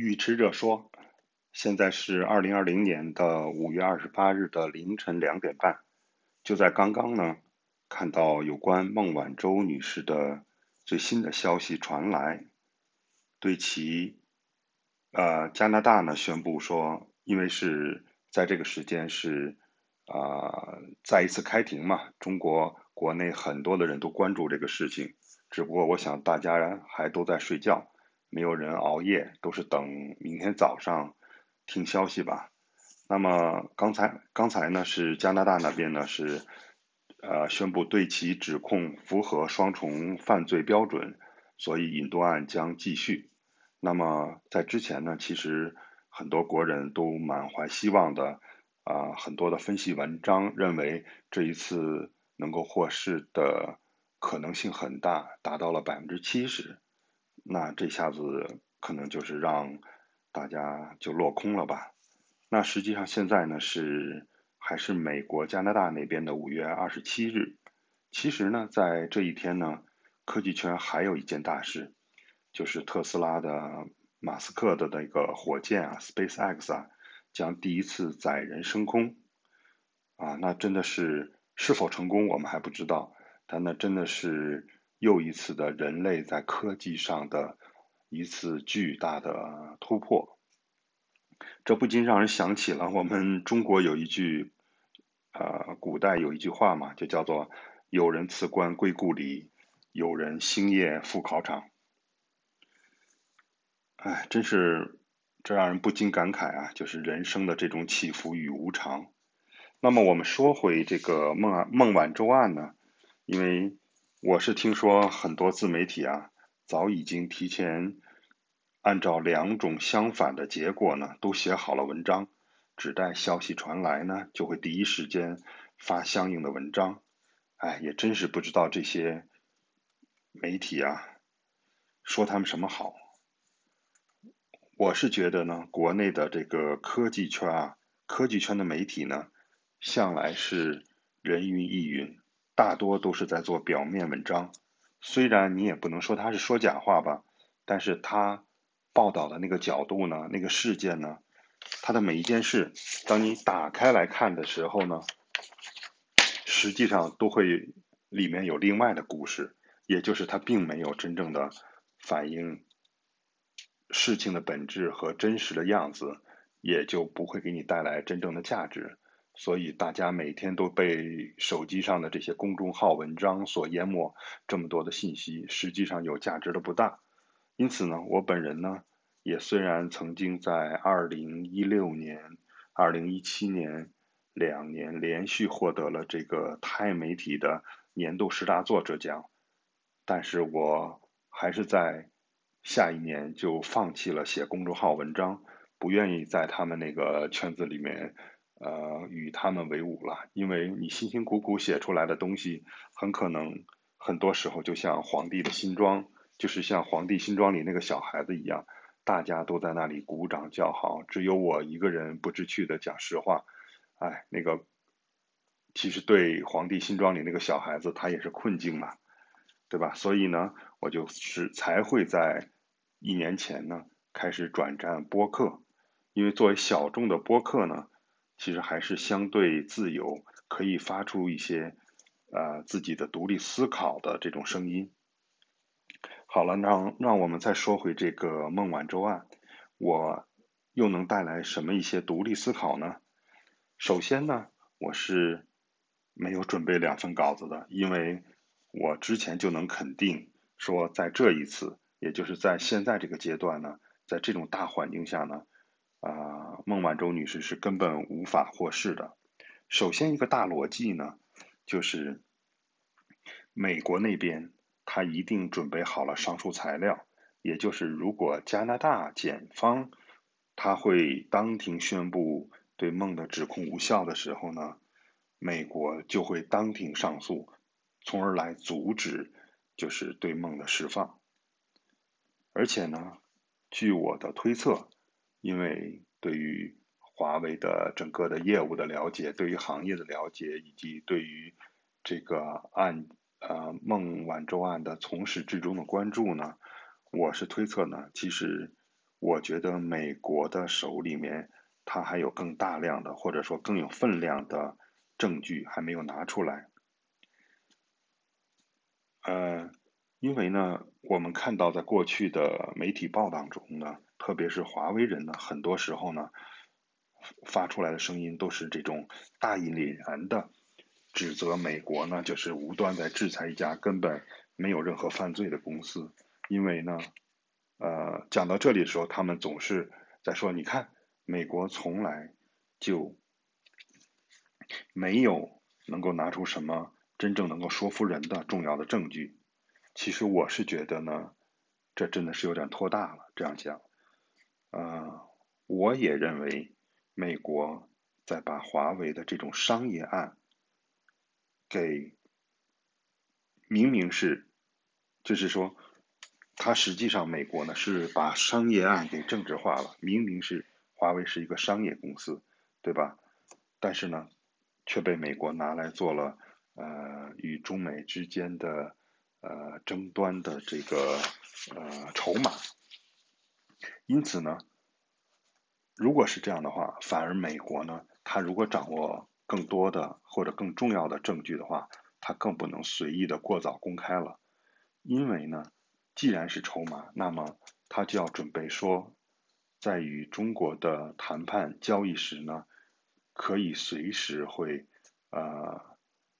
预知者说，现在是二零二零年的五月二十八日的凌晨两点半。就在刚刚呢，看到有关孟晚舟女士的最新的消息传来，对其，呃，加拿大呢宣布说，因为是在这个时间是啊再一次开庭嘛，中国国内很多的人都关注这个事情，只不过我想大家还都在睡觉。没有人熬夜，都是等明天早上听消息吧。那么刚才刚才呢是加拿大那边呢是呃宣布对其指控符合双重犯罪标准，所以引渡案将继续。那么在之前呢，其实很多国人都满怀希望的啊，很多的分析文章认为这一次能够获释的可能性很大，达到了百分之七十。那这下子可能就是让大家就落空了吧？那实际上现在呢是还是美国加拿大那边的五月二十七日。其实呢，在这一天呢，科技圈还有一件大事，就是特斯拉的马斯克的那个火箭啊，SpaceX 啊，将第一次载人升空。啊，那真的是是否成功我们还不知道，但那真的是。又一次的人类在科技上的一次巨大的突破，这不禁让人想起了我们中国有一句，呃，古代有一句话嘛，就叫做“有人辞官归故里，有人星夜赴考场”。哎，真是这让人不禁感慨啊，就是人生的这种起伏与无常。那么我们说回这个孟孟晚舟案呢，因为。我是听说很多自媒体啊，早已经提前按照两种相反的结果呢，都写好了文章，只待消息传来呢，就会第一时间发相应的文章。哎，也真是不知道这些媒体啊，说他们什么好。我是觉得呢，国内的这个科技圈啊，科技圈的媒体呢，向来是人云亦云。大多都是在做表面文章，虽然你也不能说他是说假话吧，但是他报道的那个角度呢，那个事件呢，他的每一件事，当你打开来看的时候呢，实际上都会里面有另外的故事，也就是他并没有真正的反映事情的本质和真实的样子，也就不会给你带来真正的价值。所以大家每天都被手机上的这些公众号文章所淹没，这么多的信息，实际上有价值的不大。因此呢，我本人呢，也虽然曾经在二零一六年、二零一七年两年连续获得了这个《钛媒体》的年度十大作者奖，但是我还是在下一年就放弃了写公众号文章，不愿意在他们那个圈子里面。呃，与他们为伍了，因为你辛辛苦苦写出来的东西，很可能很多时候就像皇帝的新装，就是像皇帝新装里那个小孩子一样，大家都在那里鼓掌叫好，只有我一个人不知趣的讲实话。哎，那个其实对皇帝新装里那个小孩子，他也是困境嘛，对吧？所以呢，我就是才会在一年前呢开始转战播客，因为作为小众的播客呢。其实还是相对自由，可以发出一些，呃，自己的独立思考的这种声音。好了，让让我们再说回这个孟晚舟案，我又能带来什么一些独立思考呢？首先呢，我是没有准备两份稿子的，因为我之前就能肯定说，在这一次，也就是在现在这个阶段呢，在这种大环境下呢。啊，孟晚舟女士是根本无法获释的。首先，一个大逻辑呢，就是美国那边他一定准备好了上述材料，也就是如果加拿大检方他会当庭宣布对孟的指控无效的时候呢，美国就会当庭上诉，从而来阻止就是对孟的释放。而且呢，据我的推测。因为对于华为的整个的业务的了解，对于行业的了解，以及对于这个案呃孟晚舟案的从始至终的关注呢，我是推测呢，其实我觉得美国的手里面，它还有更大量的，或者说更有分量的证据还没有拿出来。呃，因为呢，我们看到在过去的媒体报道中呢，特别是华为人呢，很多时候呢，发出来的声音都是这种大义凛然的指责美国呢，就是无端在制裁一家根本没有任何犯罪的公司。因为呢，呃，讲到这里的时候，他们总是在说，你看，美国从来就没有能够拿出什么。真正能够说服人的重要的证据，其实我是觉得呢，这真的是有点拖大了。这样讲，呃，我也认为美国在把华为的这种商业案给明明是，就是说，它实际上美国呢是把商业案给政治化了。明明是华为是一个商业公司，对吧？但是呢，却被美国拿来做了。呃，与中美之间的呃争端的这个呃筹码，因此呢，如果是这样的话，反而美国呢，他如果掌握更多的或者更重要的证据的话，他更不能随意的过早公开了，因为呢，既然是筹码，那么他就要准备说，在与中国的谈判交易时呢，可以随时会呃。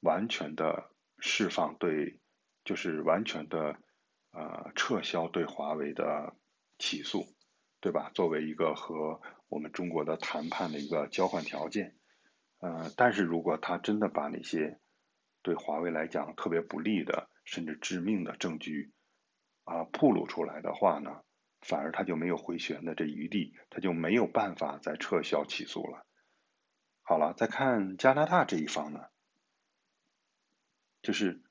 完全的释放对，就是完全的呃撤销对华为的起诉，对吧？作为一个和我们中国的谈判的一个交换条件，呃，但是如果他真的把那些对华为来讲特别不利的甚至致命的证据啊暴露出来的话呢，反而他就没有回旋的这余地，他就没有办法再撤销起诉了。好了，再看加拿大这一方呢。就是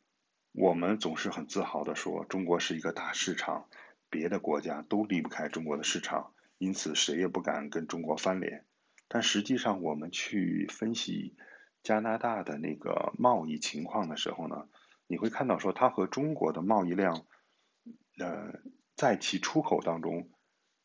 我们总是很自豪的说，中国是一个大市场，别的国家都离不开中国的市场，因此谁也不敢跟中国翻脸。但实际上，我们去分析加拿大的那个贸易情况的时候呢，你会看到说，它和中国的贸易量，呃，在其出口当中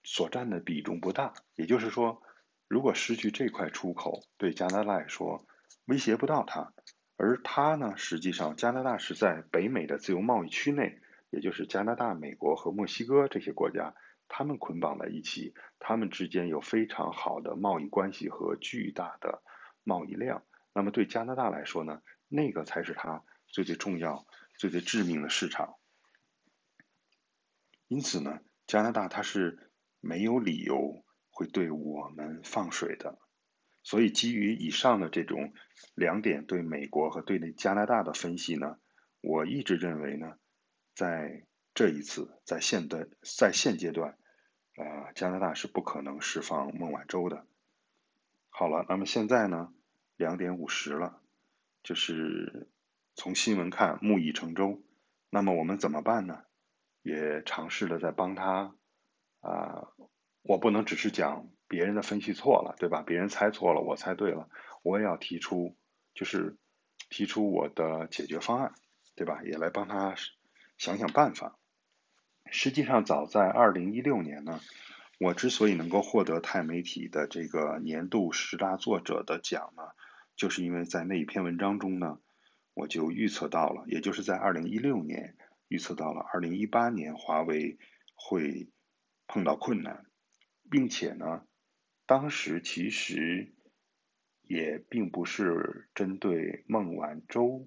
所占的比重不大。也就是说，如果失去这块出口，对加拿大来说威胁不到它。而它呢，实际上加拿大是在北美的自由贸易区内，也就是加拿大、美国和墨西哥这些国家，他们捆绑在一起，他们之间有非常好的贸易关系和巨大的贸易量。那么对加拿大来说呢，那个才是它最最重要、最最致命的市场。因此呢，加拿大它是没有理由会对我们放水的。所以，基于以上的这种两点对美国和对加拿大的分析呢，我一直认为呢，在这一次在现的在现阶段，呃，加拿大是不可能释放孟晚舟的。好了，那么现在呢，两点五十了，就是从新闻看木已成舟，那么我们怎么办呢？也尝试了在帮他啊，我不能只是讲。别人的分析错了，对吧？别人猜错了，我猜对了，我也要提出，就是提出我的解决方案，对吧？也来帮他想想办法。实际上，早在二零一六年呢，我之所以能够获得钛媒体的这个年度十大作者的奖呢，就是因为在那一篇文章中呢，我就预测到了，也就是在二零一六年预测到了二零一八年华为会碰到困难，并且呢。当时其实也并不是针对孟晚舟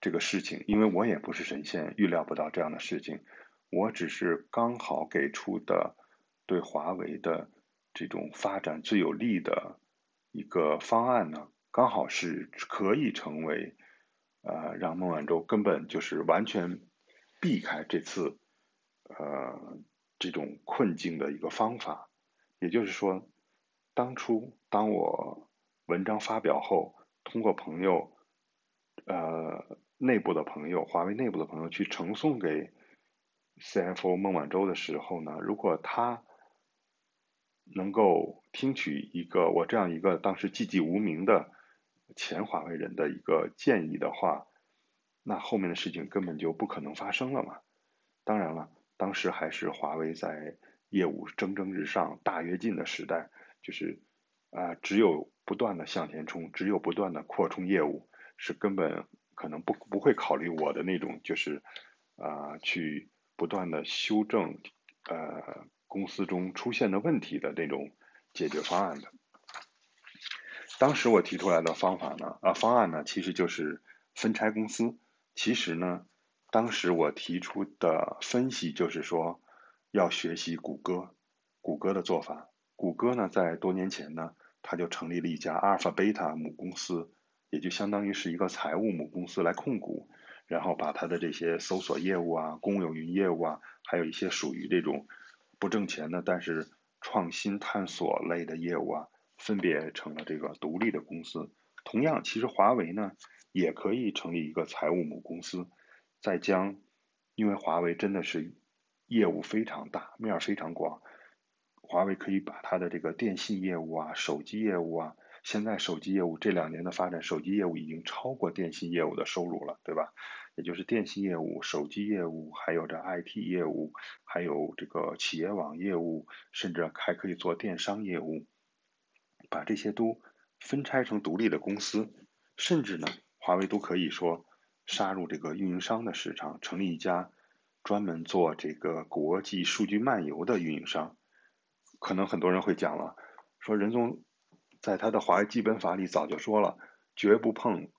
这个事情，因为我也不是神仙，预料不到这样的事情。我只是刚好给出的对华为的这种发展最有利的一个方案呢，刚好是可以成为呃让孟晚舟根本就是完全避开这次呃这种困境的一个方法，也就是说。当初，当我文章发表后，通过朋友，呃，内部的朋友，华为内部的朋友去呈送给 CFO 孟晚舟的时候呢，如果他能够听取一个我这样一个当时寂寂无名的前华为人的一个建议的话，那后面的事情根本就不可能发生了嘛。当然了，当时还是华为在。业务蒸蒸日上、大跃进的时代，就是啊，只有不断的向前冲，只有不断的扩充业务，是根本可能不不会考虑我的那种就是啊去不断的修正呃公司中出现的问题的那种解决方案的。当时我提出来的方法呢，啊方案呢，其实就是分拆公司。其实呢，当时我提出的分析就是说，要学习谷歌，谷歌的做法。谷歌呢，在多年前呢，它就成立了一家阿尔法贝塔母公司，也就相当于是一个财务母公司来控股，然后把它的这些搜索业务啊、公有云业务啊，还有一些属于这种不挣钱的，但是创新探索类的业务啊。分别成了这个独立的公司。同样，其实华为呢也可以成立一个财务母公司，再将，因为华为真的是业务非常大，面非常广。华为可以把它的这个电信业务啊、手机业务啊，现在手机业务这两年的发展，手机业务已经超过电信业务的收入了，对吧？也就是电信业务、手机业务，还有这 IT 业务，还有这个企业网业务，甚至还可以做电商业务。把这些都分拆成独立的公司，甚至呢，华为都可以说杀入这个运营商的市场，成立一家专门做这个国际数据漫游的运营商。可能很多人会讲了，说任总在他的华为基本法里早就说了，绝不碰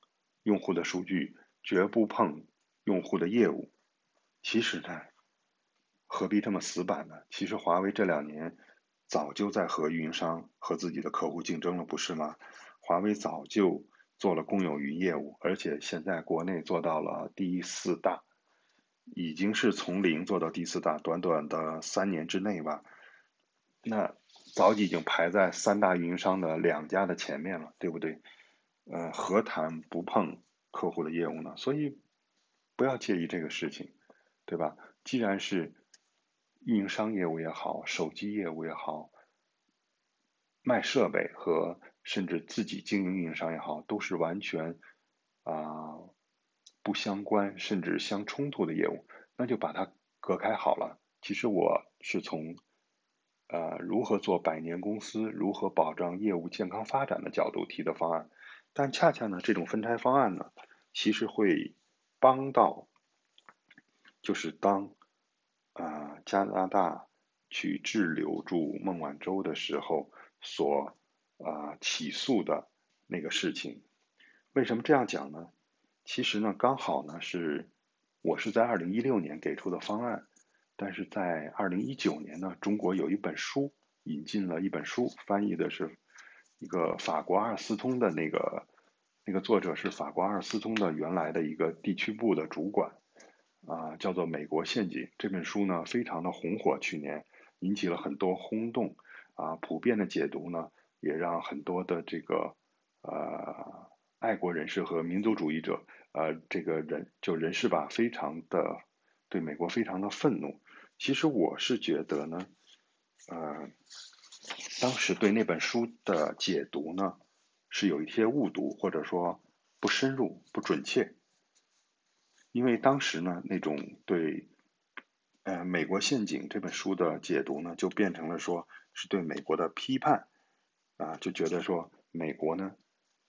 用户的数据，绝不碰用户的业务。其实呢，何必这么死板呢？其实华为这两年。早就在和运营商和自己的客户竞争了，不是吗？华为早就做了公有云业务，而且现在国内做到了第四大，已经是从零做到第四大，短短的三年之内吧，那早已经排在三大运营商的两家的前面了，对不对？呃，何谈不碰客户的业务呢？所以不要介意这个事情，对吧？既然是。运营商业务也好，手机业务也好，卖设备和甚至自己经营运营商也好，都是完全啊不相关甚至相冲突的业务，那就把它隔开好了。其实我是从呃如何做百年公司，如何保障业务健康发展的角度提的方案，但恰恰呢，这种分拆方案呢，其实会帮到，就是当。啊，加拿大去滞留住孟晚舟的时候所啊起诉的那个事情，为什么这样讲呢？其实呢，刚好呢是我是在二零一六年给出的方案，但是在二零一九年呢，中国有一本书引进了一本书，翻译的是一个法国阿尔斯通的那个那个作者是法国阿尔斯通的原来的一个地区部的主管。啊，叫做《美国陷阱》这本书呢，非常的红火，去年引起了很多轰动。啊，普遍的解读呢，也让很多的这个呃爱国人士和民族主义者，呃，这个人就人士吧，非常的对美国非常的愤怒。其实我是觉得呢，呃，当时对那本书的解读呢，是有一些误读，或者说不深入、不准确。因为当时呢，那种对，呃，《美国陷阱》这本书的解读呢，就变成了说是对美国的批判，啊，就觉得说美国呢，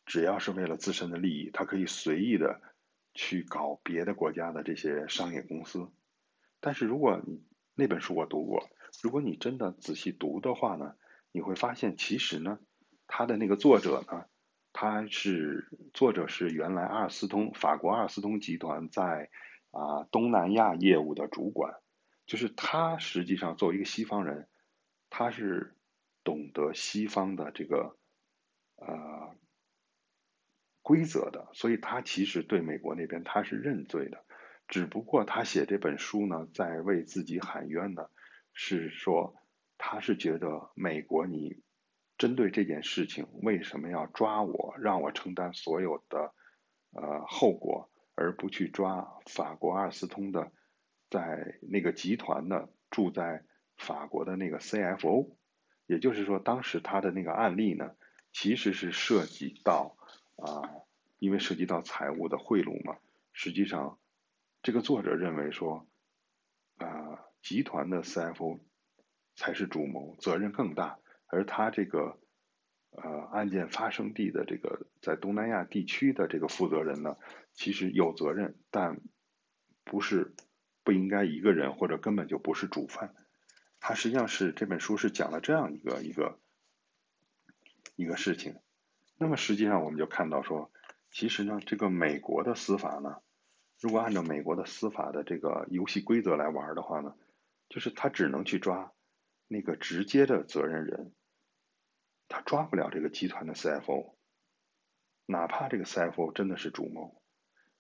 只要是为了自身的利益，它可以随意的去搞别的国家的这些商业公司。但是如果你那本书我读过，如果你真的仔细读的话呢，你会发现其实呢，他的那个作者呢。他是作者是原来阿尔斯通法国阿尔斯通集团在啊东南亚业务的主管，就是他实际上作为一个西方人，他是懂得西方的这个呃规则的，所以他其实对美国那边他是认罪的，只不过他写这本书呢，在为自己喊冤呢，是说他是觉得美国你。针对这件事情，为什么要抓我，让我承担所有的呃后果，而不去抓法国阿尔斯通的在那个集团的住在法国的那个 CFO？也就是说，当时他的那个案例呢，其实是涉及到啊，因为涉及到财务的贿赂嘛。实际上，这个作者认为说，啊，集团的 CFO 才是主谋，责任更大。而他这个呃案件发生地的这个在东南亚地区的这个负责人呢，其实有责任，但不是不应该一个人，或者根本就不是主犯。他实际上是这本书是讲了这样一个一个一个事情。那么实际上我们就看到说，其实呢，这个美国的司法呢，如果按照美国的司法的这个游戏规则来玩的话呢，就是他只能去抓那个直接的责任人，他抓不了这个集团的 CFO，哪怕这个 CFO 真的是主谋。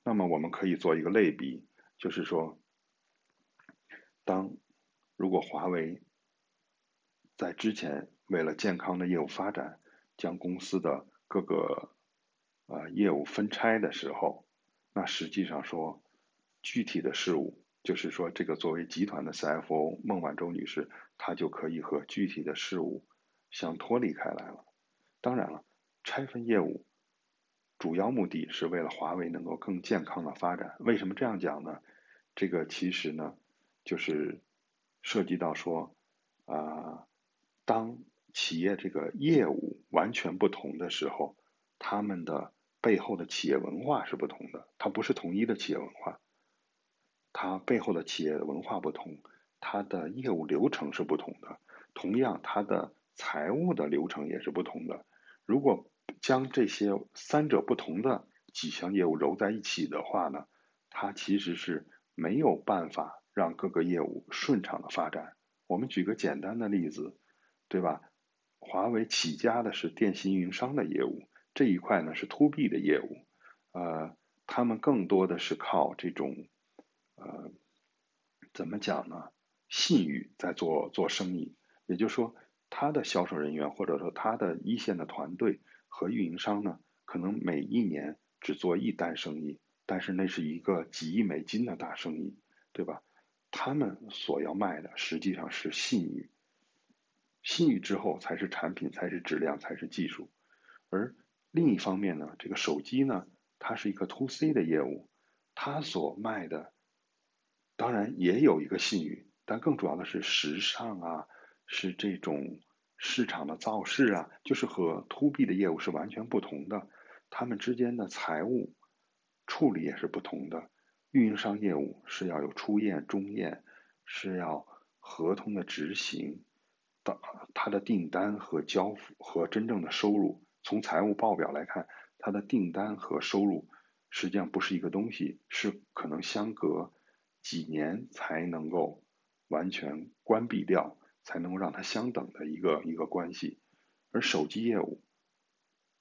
那么我们可以做一个类比，就是说，当如果华为在之前为了健康的业务发展，将公司的各个呃业务分拆的时候，那实际上说具体的事务，就是说这个作为集团的 CFO 孟晚舟女士，她就可以和具体的事务相脱离开来了。当然了，拆分业务主要目的是为了华为能够更健康的发展。为什么这样讲呢？这个其实呢，就是涉及到说啊，当企业这个业务完全不同的时候，他们的背后的企业文化是不同的，它不是统一的企业文化，它背后的企业文化不同，它的业务流程是不同的，同样它的财务的流程也是不同的。如果将这些三者不同的几项业务揉在一起的话呢，它其实是没有办法让各个业务顺畅的发展。我们举个简单的例子，对吧？华为起家的是电信运营商的业务，这一块呢是 to B 的业务，呃，他们更多的是靠这种，呃，怎么讲呢？信誉在做做生意，也就是说，他的销售人员或者说他的一线的团队和运营商呢，可能每一年只做一单生意，但是那是一个几亿美金的大生意，对吧？他们所要卖的实际上是信誉。信誉之后才是产品，才是质量，才是技术。而另一方面呢，这个手机呢，它是一个 to C 的业务，它所卖的当然也有一个信誉，但更主要的是时尚啊，是这种市场的造势啊，就是和 to B 的业务是完全不同的。他们之间的财务处理也是不同的。运营商业务是要有初验、中验，是要合同的执行。它的订单和交付和真正的收入，从财务报表来看，它的订单和收入实际上不是一个东西，是可能相隔几年才能够完全关闭掉，才能够让它相等的一个一个关系。而手机业务，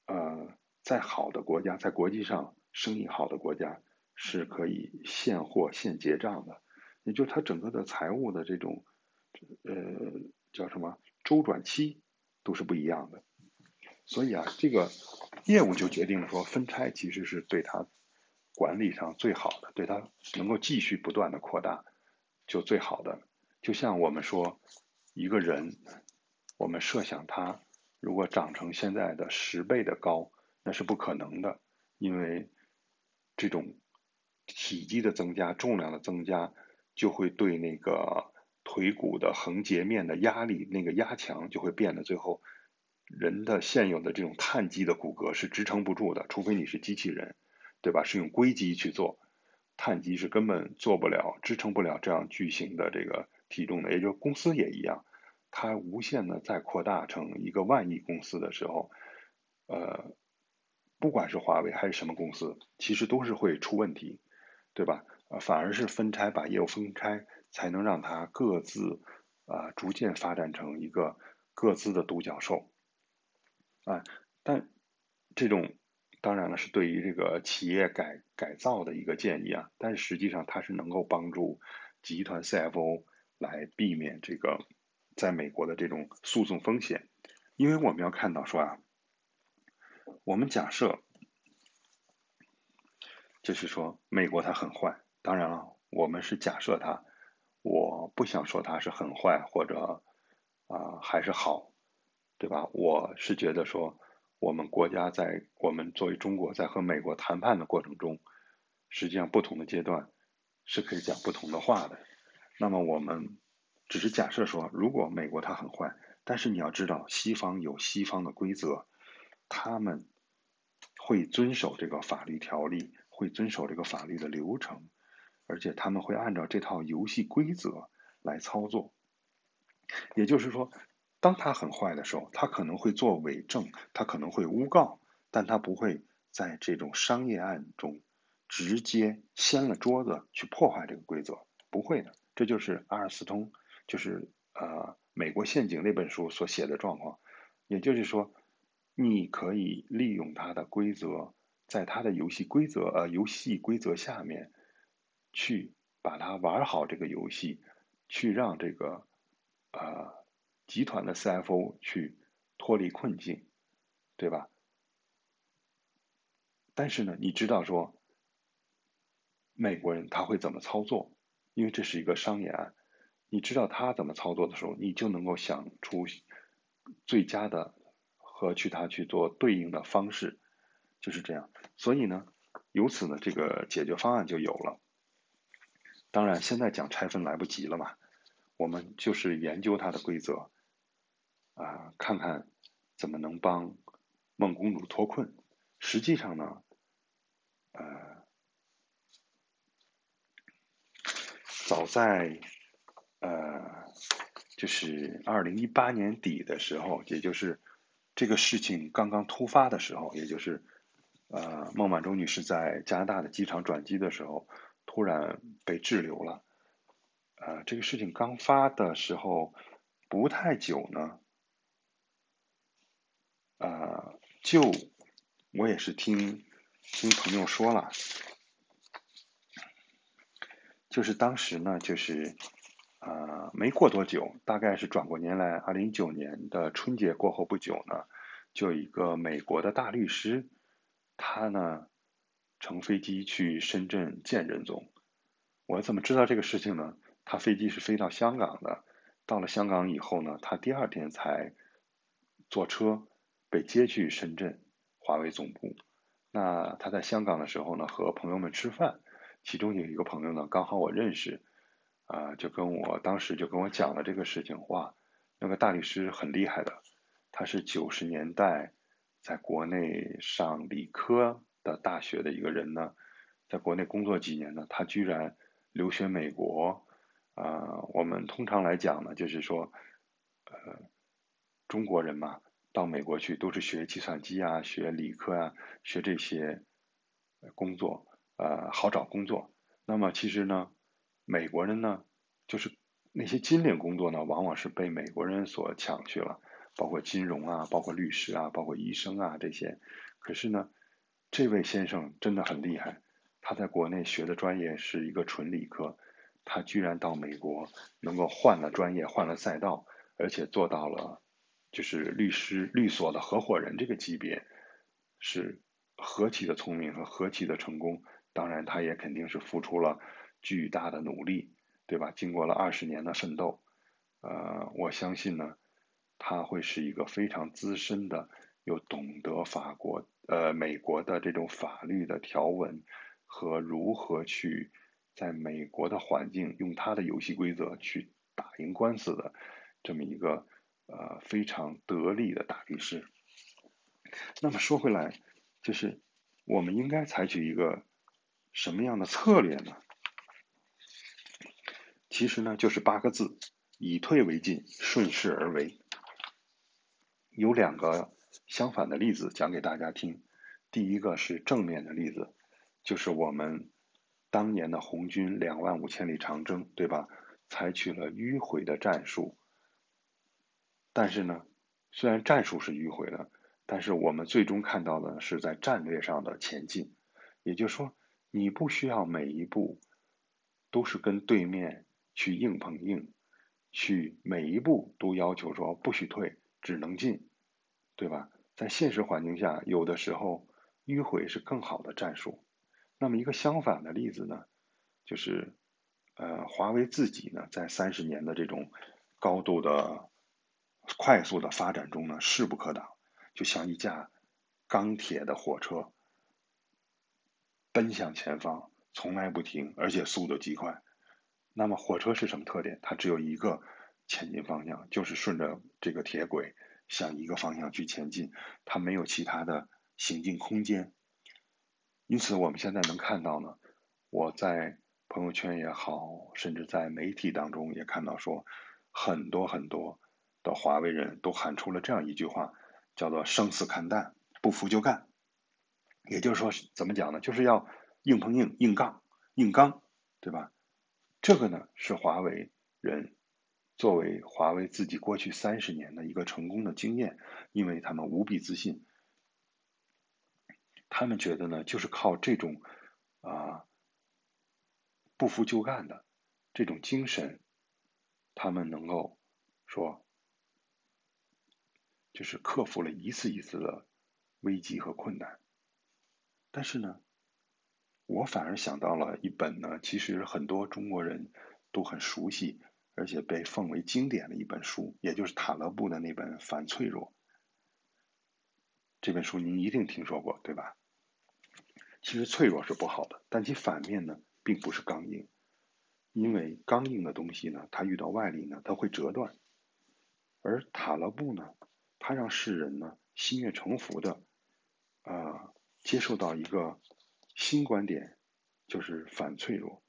呃，在好的国家，在国际上生意好的国家，是可以现货现结账的，也就是它整个的财务的这种，呃。叫什么周转期都是不一样的，所以啊，这个业务就决定了说分拆其实是对他管理上最好的，对他能够继续不断的扩大就最好的。就像我们说一个人，我们设想他如果长成现在的十倍的高，那是不可能的，因为这种体积的增加、重量的增加就会对那个。腿骨的横截面的压力，那个压强就会变得最后，人的现有的这种碳基的骨骼是支撑不住的，除非你是机器人，对吧？是用硅基去做，碳基是根本做不了、支撑不了这样巨型的这个体重的。也就公司也一样，它无限的再扩大成一个万亿公司的时候，呃，不管是华为还是什么公司，其实都是会出问题，对吧？反而是分拆，把业务分开。才能让它各自啊逐渐发展成一个各自的独角兽啊，但这种当然了是对于这个企业改改造的一个建议啊，但实际上它是能够帮助集团 CFO 来避免这个在美国的这种诉讼风险，因为我们要看到说啊，我们假设就是说美国它很坏，当然了，我们是假设它。我不想说它是很坏或者啊还是好，对吧？我是觉得说我们国家在我们作为中国在和美国谈判的过程中，实际上不同的阶段是可以讲不同的话的。那么我们只是假设说，如果美国它很坏，但是你要知道，西方有西方的规则，他们会遵守这个法律条例，会遵守这个法律的流程，而且他们会按照这套游戏规则来操作。也就是说，当他很坏的时候，他可能会做伪证，他可能会诬告，但他不会在这种商业案中直接掀了桌子去破坏这个规则，不会的。这就是阿尔斯通，就是呃美国陷阱那本书所写的状况。也就是说，你可以利用他的规则，在他的游戏规则呃游戏规则下面，去把它玩好这个游戏，去让这个呃集团的 CFO 去脱离困境，对吧？但是呢，你知道说，美国人他会怎么操作？因为这是一个商业案，你知道他怎么操作的时候，你就能够想出最佳的和去他去做对应的方式，就是这样。所以呢，由此呢，这个解决方案就有了。当然，现在讲拆分来不及了嘛，我们就是研究它的规则，啊，看看怎么能帮孟公主脱困。实际上呢，呃。早在呃，就是二零一八年底的时候，也就是这个事情刚刚突发的时候，也就是呃孟晚舟女士在加拿大的机场转机的时候，突然被滞留了。呃，这个事情刚发的时候不太久呢，呃，就我也是听听朋友说了。就是当时呢，就是，呃，没过多久，大概是转过年来，二零一九年的春节过后不久呢，就一个美国的大律师，他呢乘飞机去深圳见任总。我怎么知道这个事情呢？他飞机是飞到香港的，到了香港以后呢，他第二天才坐车被接去深圳华为总部。那他在香港的时候呢，和朋友们吃饭。其中有一个朋友呢，刚好我认识，啊，就跟我当时就跟我讲了这个事情。哇，那个大律师很厉害的，他是九十年代在国内上理科的大学的一个人呢，在国内工作几年呢，他居然留学美国。啊，我们通常来讲呢，就是说，呃，中国人嘛，到美国去都是学计算机啊，学理科啊，学这些工作。呃，好找工作。那么其实呢，美国人呢，就是那些金领工作呢，往往是被美国人所抢去了，包括金融啊，包括律师啊，包括医生啊这些。可是呢，这位先生真的很厉害，他在国内学的专业是一个纯理科，他居然到美国能够换了专业，换了赛道，而且做到了就是律师律所的合伙人这个级别，是何其的聪明和何其的成功。当然，他也肯定是付出了巨大的努力，对吧？经过了二十年的奋斗，呃，我相信呢，他会是一个非常资深的，又懂得法国、呃美国的这种法律的条文和如何去在美国的环境用他的游戏规则去打赢官司的这么一个呃非常得力的大律师。那么说回来，就是我们应该采取一个。什么样的策略呢？其实呢，就是八个字：以退为进，顺势而为。有两个相反的例子讲给大家听。第一个是正面的例子，就是我们当年的红军两万五千里长征，对吧？采取了迂回的战术。但是呢，虽然战术是迂回的，但是我们最终看到的是在战略上的前进。也就是说。你不需要每一步都是跟对面去硬碰硬，去每一步都要求说不许退，只能进，对吧？在现实环境下，有的时候迂回是更好的战术。那么一个相反的例子呢，就是呃，华为自己呢，在三十年的这种高度的快速的发展中呢，势不可挡，就像一架钢铁的火车。奔向前方，从来不停，而且速度极快。那么火车是什么特点？它只有一个前进方向，就是顺着这个铁轨向一个方向去前进，它没有其他的行进空间。因此，我们现在能看到呢，我在朋友圈也好，甚至在媒体当中也看到说，很多很多的华为人都喊出了这样一句话，叫做“生死看淡，不服就干”。也就是说，怎么讲呢？就是要硬碰硬、硬杠、硬刚，对吧？这个呢，是华为人作为华为自己过去三十年的一个成功的经验，因为他们无比自信，他们觉得呢，就是靠这种啊不服就干的这种精神，他们能够说，就是克服了一次一次的危机和困难。但是呢，我反而想到了一本呢，其实很多中国人都很熟悉，而且被奉为经典的一本书，也就是塔勒布的那本《反脆弱》。这本书您一定听说过，对吧？其实脆弱是不好的，但其反面呢，并不是刚硬，因为刚硬的东西呢，它遇到外力呢，它会折断。而塔勒布呢，他让世人呢心悦诚服的，啊。接受到一个新观点，就是反脆弱。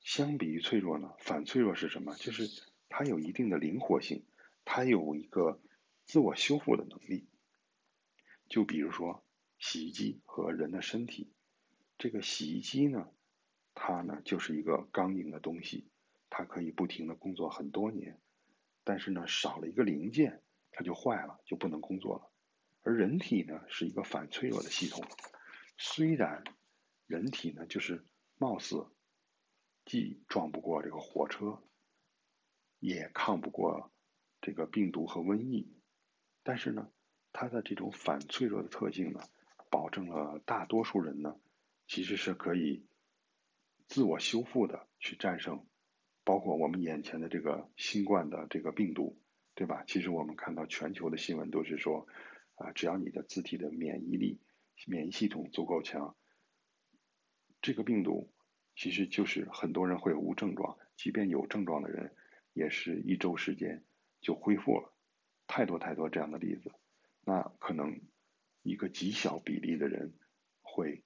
相比于脆弱呢，反脆弱是什么？就是它有一定的灵活性，它有一个自我修复的能力。就比如说洗衣机和人的身体，这个洗衣机呢，它呢就是一个刚硬的东西，它可以不停的工作很多年，但是呢少了一个零件，它就坏了，就不能工作了。而人体呢是一个反脆弱的系统，虽然人体呢就是貌似既撞不过这个火车，也抗不过这个病毒和瘟疫，但是呢，它的这种反脆弱的特性呢，保证了大多数人呢其实是可以自我修复的去战胜，包括我们眼前的这个新冠的这个病毒，对吧？其实我们看到全球的新闻都是说。啊，只要你的自体的免疫力、免疫系统足够强，这个病毒其实就是很多人会无症状，即便有症状的人，也是一周时间就恢复了。太多太多这样的例子，那可能一个极小比例的人会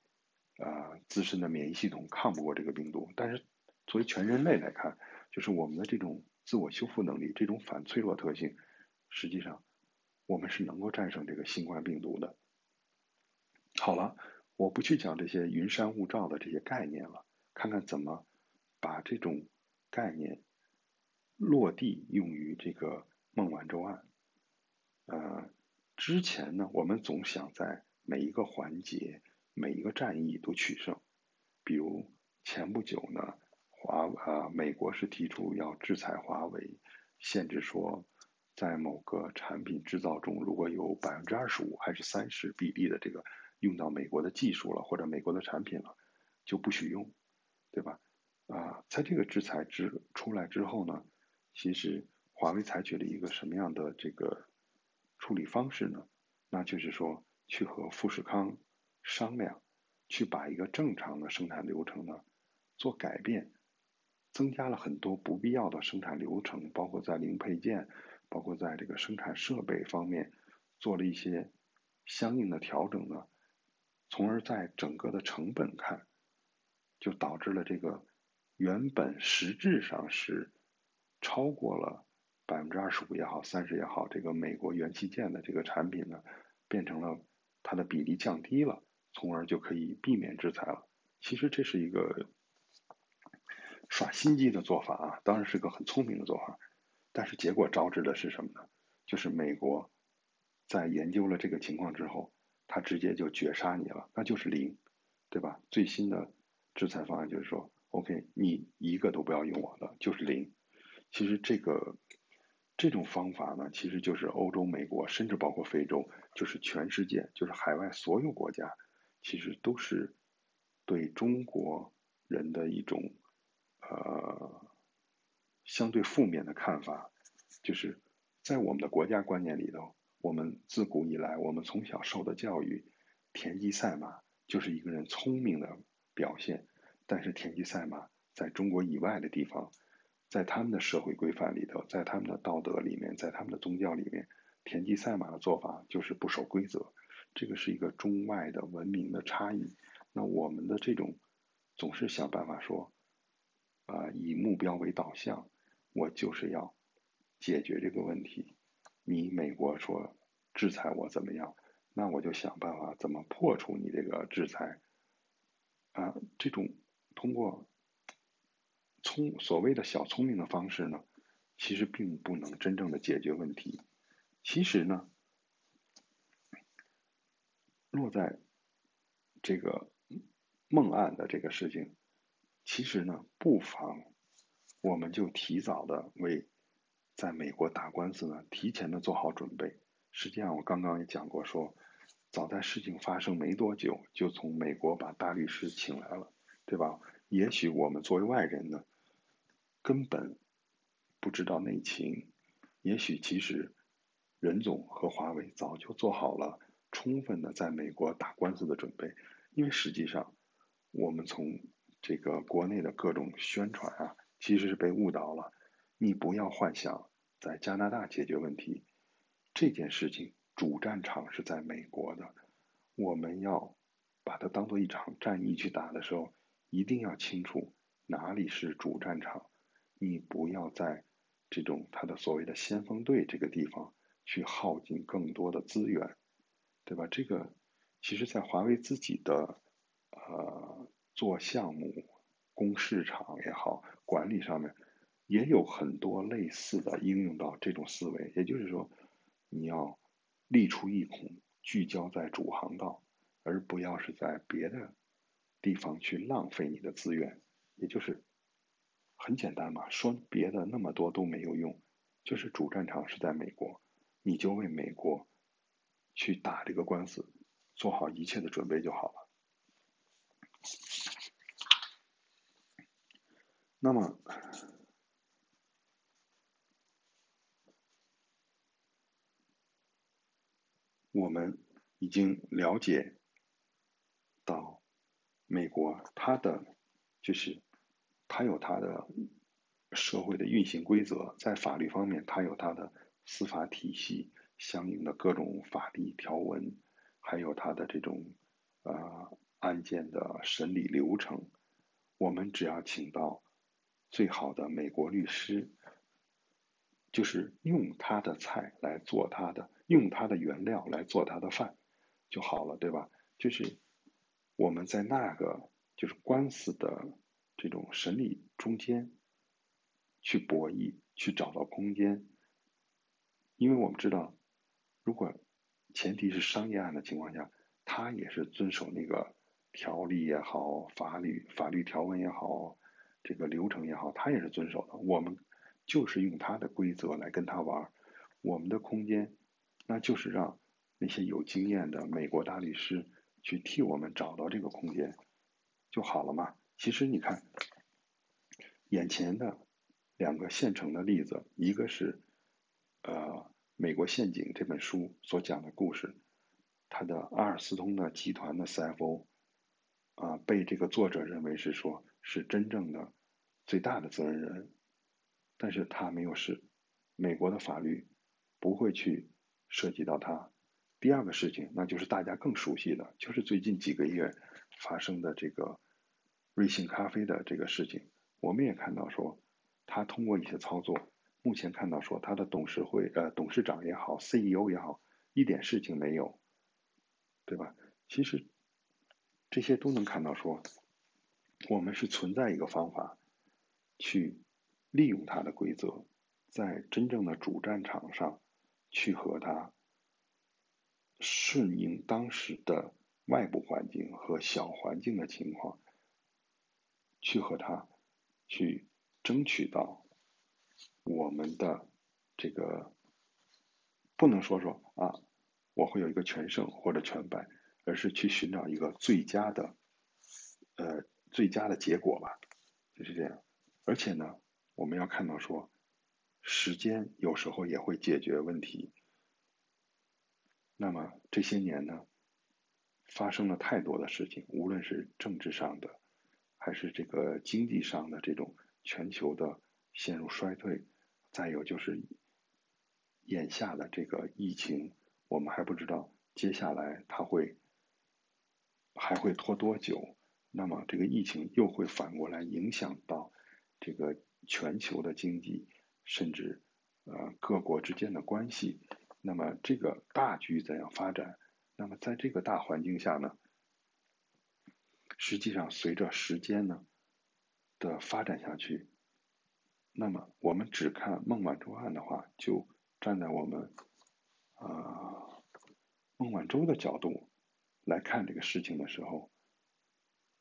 啊自身的免疫系统抗不过这个病毒，但是作为全人类来看，就是我们的这种自我修复能力、这种反脆弱特性，实际上。我们是能够战胜这个新冠病毒的。好了，我不去讲这些云山雾罩的这些概念了，看看怎么把这种概念落地用于这个孟晚舟案。呃，之前呢，我们总想在每一个环节、每一个战役都取胜，比如前不久呢，华啊，美国是提出要制裁华为，限制说。在某个产品制造中，如果有百分之二十五还是三十比例的这个用到美国的技术了，或者美国的产品了，就不许用，对吧？啊，在这个制裁之出来之后呢，其实华为采取了一个什么样的这个处理方式呢？那就是说，去和富士康商量，去把一个正常的生产流程呢做改变，增加了很多不必要的生产流程，包括在零配件。包括在这个生产设备方面做了一些相应的调整呢，从而在整个的成本看，就导致了这个原本实质上是超过了百分之二十五也好，三十也好，这个美国元器件的这个产品呢，变成了它的比例降低了，从而就可以避免制裁了。其实这是一个耍心机的做法啊，当然是个很聪明的做法。但是结果招致的是什么呢？就是美国在研究了这个情况之后，他直接就绝杀你了，那就是零，对吧？最新的制裁方案就是说，OK，你一个都不要用我的，就是零。其实这个这种方法呢，其实就是欧洲、美国，甚至包括非洲，就是全世界，就是海外所有国家，其实都是对中国人的一种呃。相对负面的看法，就是在我们的国家观念里头，我们自古以来，我们从小受的教育，田忌赛马就是一个人聪明的表现。但是田忌赛马在中国以外的地方，在他们的社会规范里头，在他们的道德里面，在他们的宗教里面，田忌赛马的做法就是不守规则，这个是一个中外的文明的差异。那我们的这种总是想办法说，啊，以目标为导向，我就是要解决这个问题。你美国说制裁我怎么样？那我就想办法怎么破除你这个制裁。啊，这种通过聪所谓的小聪明的方式呢，其实并不能真正的解决问题。其实呢，落在这个孟案的这个事情，其实呢，不妨我们就提早的为在美国打官司呢，提前的做好准备。实际上，我刚刚也讲过说。早在事情发生没多久，就从美国把大律师请来了，对吧？也许我们作为外人呢，根本不知道内情。也许其实任总和华为早就做好了充分的在美国打官司的准备。因为实际上，我们从这个国内的各种宣传啊，其实是被误导了。你不要幻想在加拿大解决问题这件事情。主战场是在美国的，我们要把它当做一场战役去打的时候，一定要清楚哪里是主战场。你不要在这种他的所谓的先锋队这个地方去耗尽更多的资源，对吧？这个其实，在华为自己的呃做项目、攻市场也好，管理上面也有很多类似的应用到这种思维。也就是说，你要。立出一孔，聚焦在主航道，而不要是在别的地方去浪费你的资源。也就是很简单嘛，说别的那么多都没有用，就是主战场是在美国，你就为美国去打这个官司，做好一切的准备就好了。那么。我们已经了解到，美国它的就是它有它的社会的运行规则，在法律方面，它有它的司法体系相应的各种法律条文，还有它的这种呃案件的审理流程。我们只要请到最好的美国律师，就是用他的菜来做他的。用他的原料来做他的饭就好了，对吧？就是我们在那个就是官司的这种审理中间去博弈，去找到空间。因为我们知道，如果前提是商业案的情况下，他也是遵守那个条例也好，法律法律条文也好，这个流程也好，他也是遵守的。我们就是用他的规则来跟他玩，我们的空间。那就是让那些有经验的美国大律师去替我们找到这个空间就好了嘛。其实你看，眼前的两个现成的例子，一个是呃《美国陷阱》这本书所讲的故事，他的阿尔斯通的集团的 CFO 啊，被这个作者认为是说是真正的最大的责任人，但是他没有事，美国的法律不会去。涉及到他第二个事情，那就是大家更熟悉的，就是最近几个月发生的这个瑞幸咖啡的这个事情。我们也看到说，他通过一些操作，目前看到说他的董事会呃董事长也好，CEO 也好，一点事情没有，对吧？其实这些都能看到说，我们是存在一个方法，去利用它的规则，在真正的主战场上。去和它顺应当时的外部环境和小环境的情况，去和他去争取到我们的这个不能说说啊，我会有一个全胜或者全败，而是去寻找一个最佳的呃最佳的结果吧，就是这样。而且呢，我们要看到说。时间有时候也会解决问题。那么这些年呢，发生了太多的事情，无论是政治上的，还是这个经济上的这种全球的陷入衰退，再有就是眼下的这个疫情，我们还不知道接下来它会还会拖多久。那么这个疫情又会反过来影响到这个全球的经济，甚至呃各国之间的关系。那么这个大局怎样发展？那么在这个大环境下呢，实际上随着时间呢的发展下去，那么我们只看孟晚舟案的话，就站在我们啊孟晚舟的角度来看这个事情的时候。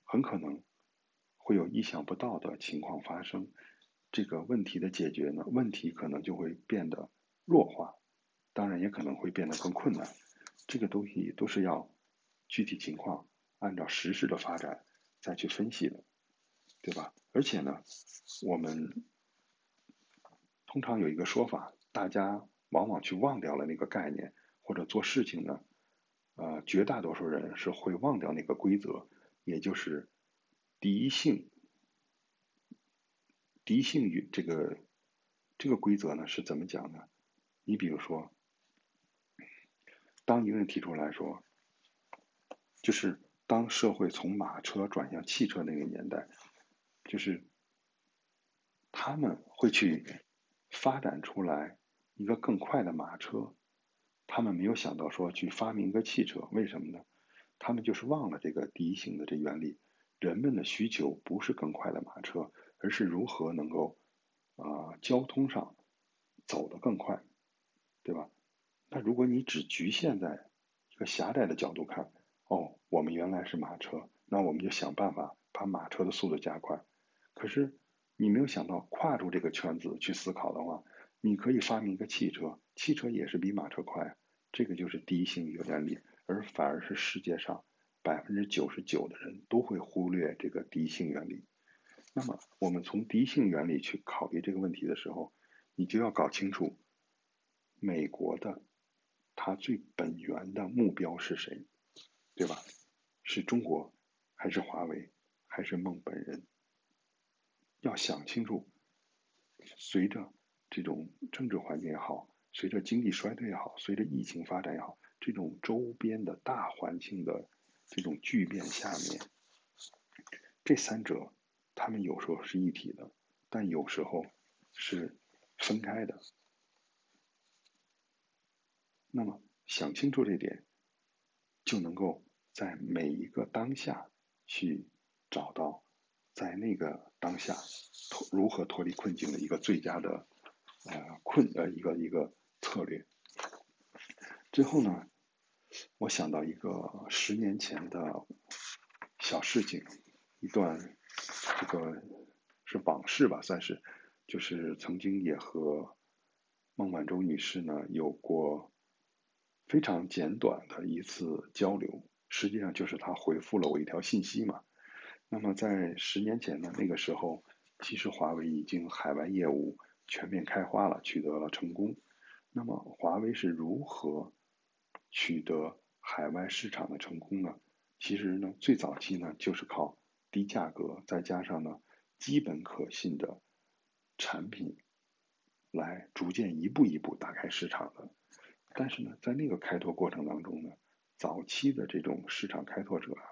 很可能会有意想不到的情况发生，这个问题的解决呢，问题可能就会变得弱化，当然也可能会变得更困难。这个东西都是要具体情况按照实时的发展再去分析的，对吧？而且呢，我们通常有一个说法，大家往往去忘掉了那个概念，或者做事情呢，呃，绝大多数人是会忘掉那个规则。也就是敌性，敌性与这个这个规则呢是怎么讲呢？你比如说，当一个人提出来说，就是当社会从马车转向汽车那个年代，就是他们会去发展出来一个更快的马车，他们没有想到说去发明个汽车，为什么呢？他们就是忘了这个第一性的这原理，人们的需求不是更快的马车，而是如何能够啊交通上走得更快，对吧？那如果你只局限在一个狭窄的角度看，哦，我们原来是马车，那我们就想办法把马车的速度加快。可是你没有想到跨出这个圈子去思考的话，你可以发明一个汽车，汽车也是比马车快，这个就是第一性原理。而反而是世界上百分之九十九的人都会忽略这个第一性原理。那么，我们从第一性原理去考虑这个问题的时候，你就要搞清楚美国的它最本源的目标是谁，对吧？是中国，还是华为，还是孟本人？要想清楚。随着这种政治环境也好，随着经济衰退也好，随着疫情发展也好。这种周边的大环境的这种巨变下面，这三者他们有时候是一体的，但有时候是分开的。那么想清楚这点，就能够在每一个当下去找到在那个当下脱如何脱离困境的一个最佳的呃困呃一个一个策略。最后呢？我想到一个十年前的小事情，一段这个是往事吧，算是，就是曾经也和孟晚舟女士呢有过非常简短的一次交流，实际上就是她回复了我一条信息嘛。那么在十年前呢，那个时候其实华为已经海外业务全面开花了，取得了成功。那么华为是如何？取得海外市场的成功呢？其实呢，最早期呢就是靠低价格，再加上呢基本可信的产品，来逐渐一步一步打开市场的。但是呢，在那个开拓过程当中呢，早期的这种市场开拓者啊，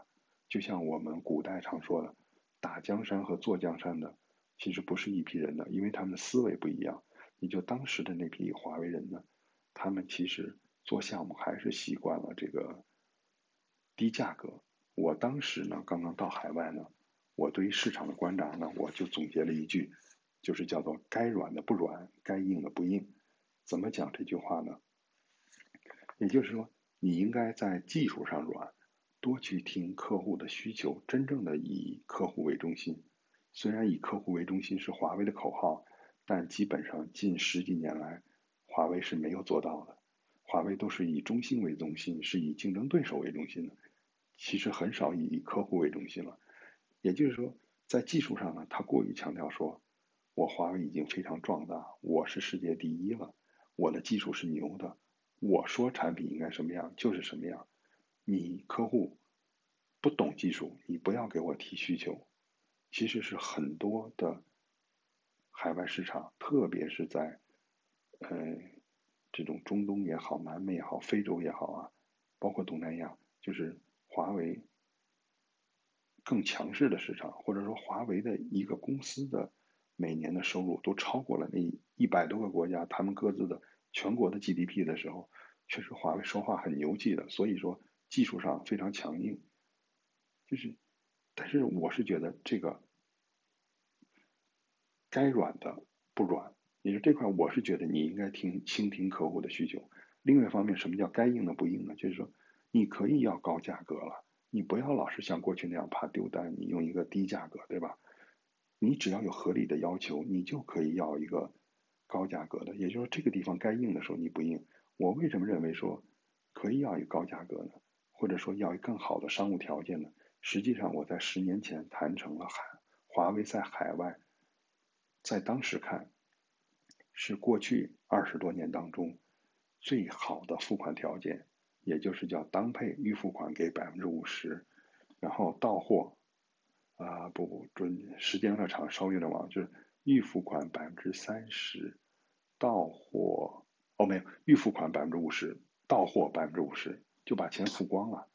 就像我们古代常说的，打江山和坐江山的，其实不是一批人的，因为他们的思维不一样。你就当时的那批华为人呢，他们其实。做项目还是习惯了这个低价格。我当时呢，刚刚到海外呢，我对于市场的观察呢，我就总结了一句，就是叫做“该软的不软，该硬的不硬”。怎么讲这句话呢？也就是说，你应该在技术上软，多去听客户的需求，真正的以客户为中心。虽然以客户为中心是华为的口号，但基本上近十几年来，华为是没有做到的。华为都是以中心为中心，是以竞争对手为中心的，其实很少以客户为中心了。也就是说，在技术上呢，他过于强调说，我华为已经非常壮大，我是世界第一了，我的技术是牛的，我说产品应该什么样就是什么样。你客户不懂技术，你不要给我提需求。其实是很多的海外市场，特别是在呃这种中东也好、南美也好、非洲也好啊，包括东南亚，就是华为更强势的市场，或者说华为的一个公司的每年的收入都超过了那一百多个国家他们各自的全国的 GDP 的时候，确实华为说话很牛气的。所以说技术上非常强硬，就是，但是我是觉得这个该软的不软，也就这块我是觉得你应该听倾听客户的需求。另外一方面，什么叫该硬的不硬呢？就是说你可以要高价格了。你不要老是像过去那样怕丢单，你用一个低价格，对吧？你只要有合理的要求，你就可以要一个高价格的。也就是说，这个地方该硬的时候你不硬。我为什么认为说可以要一个高价格呢？或者说要一更好的商务条件呢？实际上，我在十年前谈成了海华为在海外，在当时看是过去二十多年当中最好的付款条件。也就是叫当配预付款给百分之五十，然后到货，啊不不准时间有点长，稍微有点忘，就是预付款百分之三十，到货哦没有预付款百分之五十，到货百分之五十就把钱付光了，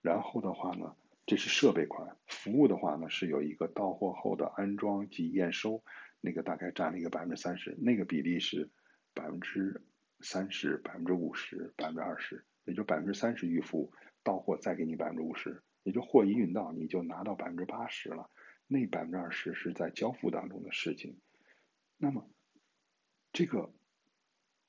然后的话呢，这是设备款，服务的话呢是有一个到货后的安装及验收，那个大概占了一个百分之三十，那个比例是百分之三十、百分之五十、百分之二十。也就百分之三十预付，到货再给你百分之五十，也就货一运到你就拿到百分之八十了，那百分之二十是在交付当中的事情。那么，这个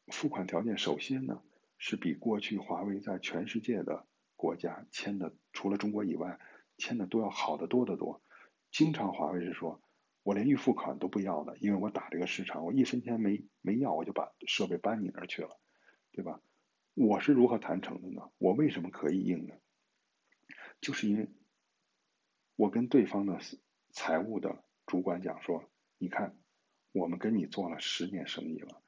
付款条件首先呢是比过去华为在全世界的国家签的，除了中国以外签的都要好得多得多。经常华为是说，我连预付款都不要的，因为我打这个市场，我一分钱没没要，我就把设备搬你那儿去了，对吧？我是如何谈成的呢？我为什么可以应呢？就是因为，我跟对方的财务的主管讲说：“你看，我们跟你做了十年生意了，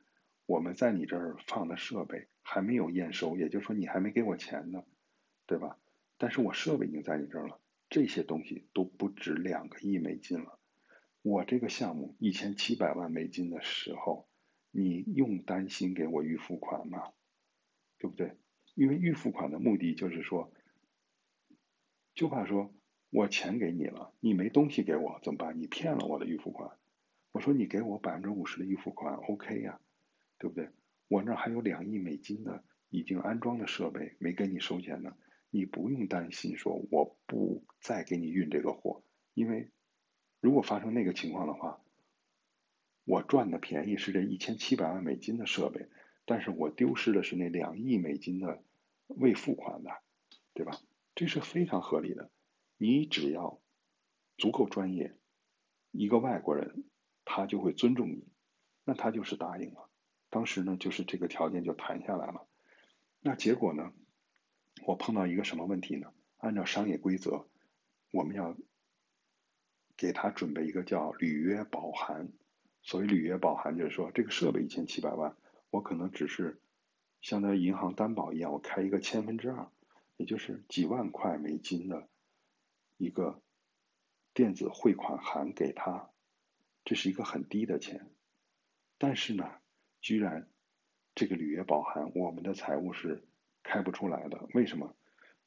我们在你这儿放的设备还没有验收，也就是说你还没给我钱呢，对吧？但是我设备已经在你这儿了，这些东西都不止两个亿美金了。我这个项目一千七百万美金的时候，你用担心给我预付款吗？”对不对？因为预付款的目的就是说，就怕说我钱给你了，你没东西给我怎么办？你骗了我的预付款。我说你给我百分之五十的预付款，OK 呀，对不对？我那还有两亿美金的已经安装的设备没给你收钱呢，你不用担心说我不再给你运这个货，因为如果发生那个情况的话，我赚的便宜是这一千七百万美金的设备。但是我丢失的是那两亿美金的未付款的，对吧？这是非常合理的。你只要足够专业，一个外国人他就会尊重你，那他就是答应了。当时呢，就是这个条件就谈下来了。那结果呢，我碰到一个什么问题呢？按照商业规则，我们要给他准备一个叫履约保函。所谓履约保函，就是说这个设备一千七百万。我可能只是相当于银行担保一样，我开一个千分之二，也就是几万块美金的一个电子汇款函给他，这是一个很低的钱，但是呢，居然这个履约保函我们的财务是开不出来的。为什么？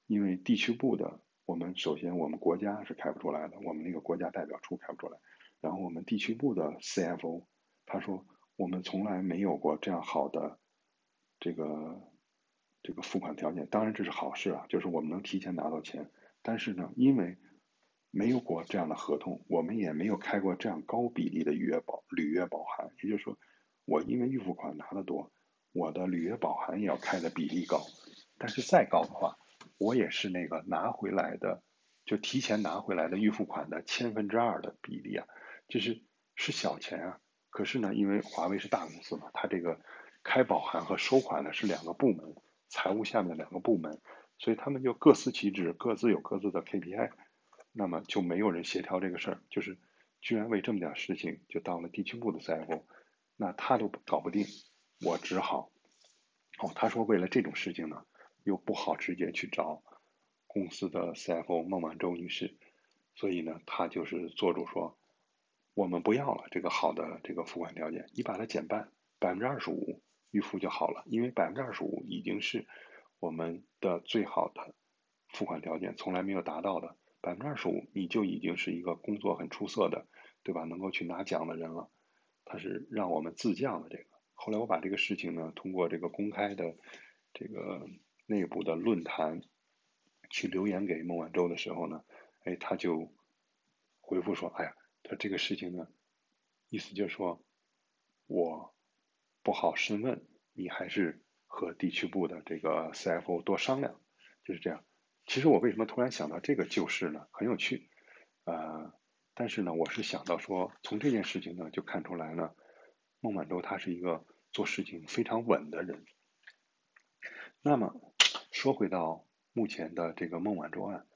因为地区部的我们首先我们国家是开不出来的，我们那个国家代表处开不出来，然后我们地区部的 CFO 他说。我们从来没有过这样好的这个这个付款条件，当然这是好事啊，就是我们能提前拿到钱。但是呢，因为没有过这样的合同，我们也没有开过这样高比例的履约保履约保函。也就是说，我因为预付款拿的多，我的履约保函也要开的比例高。但是再高的话，我也是那个拿回来的，就提前拿回来的预付款的千分之二的比例啊，就是是小钱啊。可是呢，因为华为是大公司嘛，它这个开保函和收款呢是两个部门，财务下面两个部门，所以他们就各司其职，各自有各自的 KPI，那么就没有人协调这个事儿，就是居然为这么点事情就到了地区部的 CFO，那他都搞不定，我只好，哦，他说为了这种事情呢，又不好直接去找公司的 CFO 孟晚舟女士，所以呢，他就是做主说。我们不要了这个好的这个付款条件，你把它减半，百分之二十五预付就好了，因为百分之二十五已经是我们的最好的付款条件，从来没有达到的百分之二十五，你就已经是一个工作很出色的，对吧？能够去拿奖的人了。他是让我们自降的这个。后来我把这个事情呢，通过这个公开的这个内部的论坛去留言给孟晚舟的时候呢，哎，他就回复说：“哎呀。”他这个事情呢，意思就是说，我不好深问，你还是和地区部的这个 CFO 多商量，就是这样。其实我为什么突然想到这个旧事呢？很有趣，呃，但是呢，我是想到说，从这件事情呢就看出来呢，孟晚舟他是一个做事情非常稳的人。那么说回到目前的这个孟晚舟案，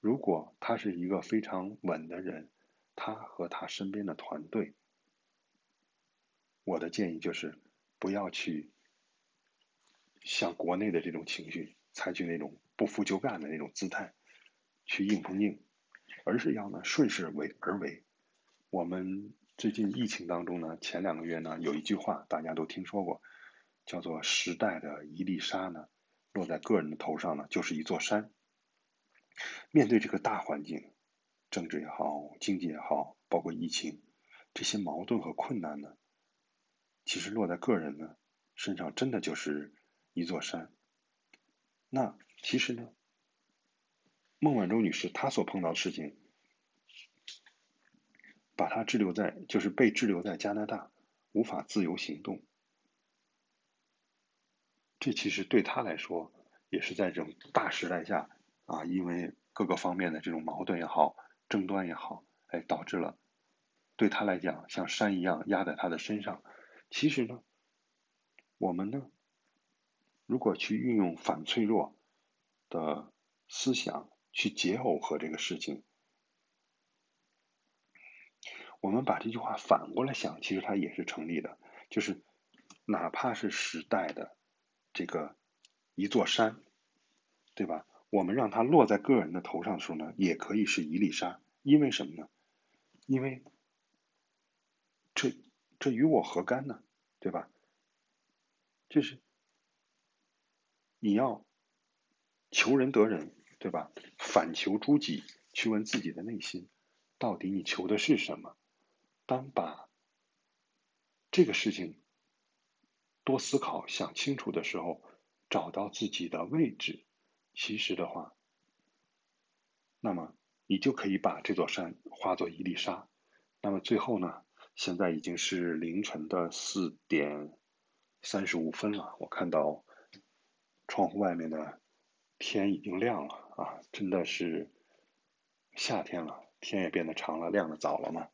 如果他是一个非常稳的人。他和他身边的团队，我的建议就是不要去像国内的这种情绪，采取那种不服就干的那种姿态去硬碰硬，而是要呢顺势为而为。我们最近疫情当中呢，前两个月呢有一句话大家都听说过，叫做“时代的一粒沙呢落在个人的头上呢就是一座山”。面对这个大环境。政治也好，经济也好，包括疫情，这些矛盾和困难呢，其实落在个人呢身上，真的就是一座山。那其实呢，孟晚舟女士她所碰到的事情，把她滞留在，就是被滞留在加拿大，无法自由行动。这其实对他来说，也是在这种大时代下啊，因为各个方面的这种矛盾也好。争端也好，哎，导致了对他来讲像山一样压在他的身上。其实呢，我们呢，如果去运用反脆弱的思想去解耦合这个事情，我们把这句话反过来想，其实它也是成立的。就是哪怕是时代的这个一座山，对吧？我们让它落在个人的头上的时候呢，也可以是一粒沙，因为什么呢？因为这这与我何干呢？对吧？就是你要求人得人，对吧？反求诸己，去问自己的内心，到底你求的是什么？当把这个事情多思考、想清楚的时候，找到自己的位置。其实的话，那么你就可以把这座山化作一粒沙。那么最后呢？现在已经是凌晨的四点三十五分了。我看到窗户外面的天已经亮了啊！真的是夏天了，天也变得长了，亮的早了嘛。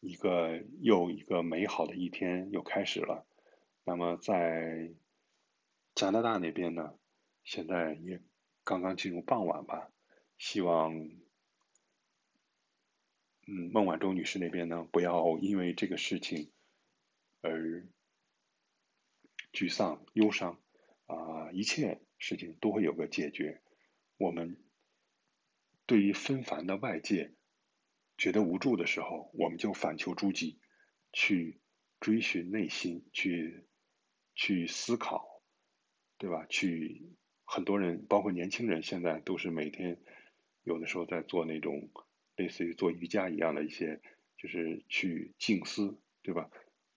一个又一个美好的一天又开始了。那么在加拿大那边呢，现在也。刚刚进入傍晚吧，希望，嗯，孟晚舟女士那边呢，不要因为这个事情而沮丧、忧伤，啊，一切事情都会有个解决。我们对于纷繁的外界觉得无助的时候，我们就反求诸己，去追寻内心，去去思考，对吧？去。很多人，包括年轻人，现在都是每天有的时候在做那种类似于做瑜伽一样的一些，就是去静思，对吧？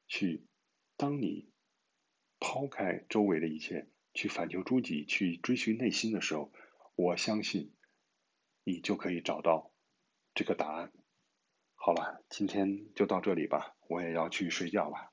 去，当你抛开周围的一切，去反求诸己，去追寻内心的时候，我相信你就可以找到这个答案。好了，今天就到这里吧，我也要去睡觉了。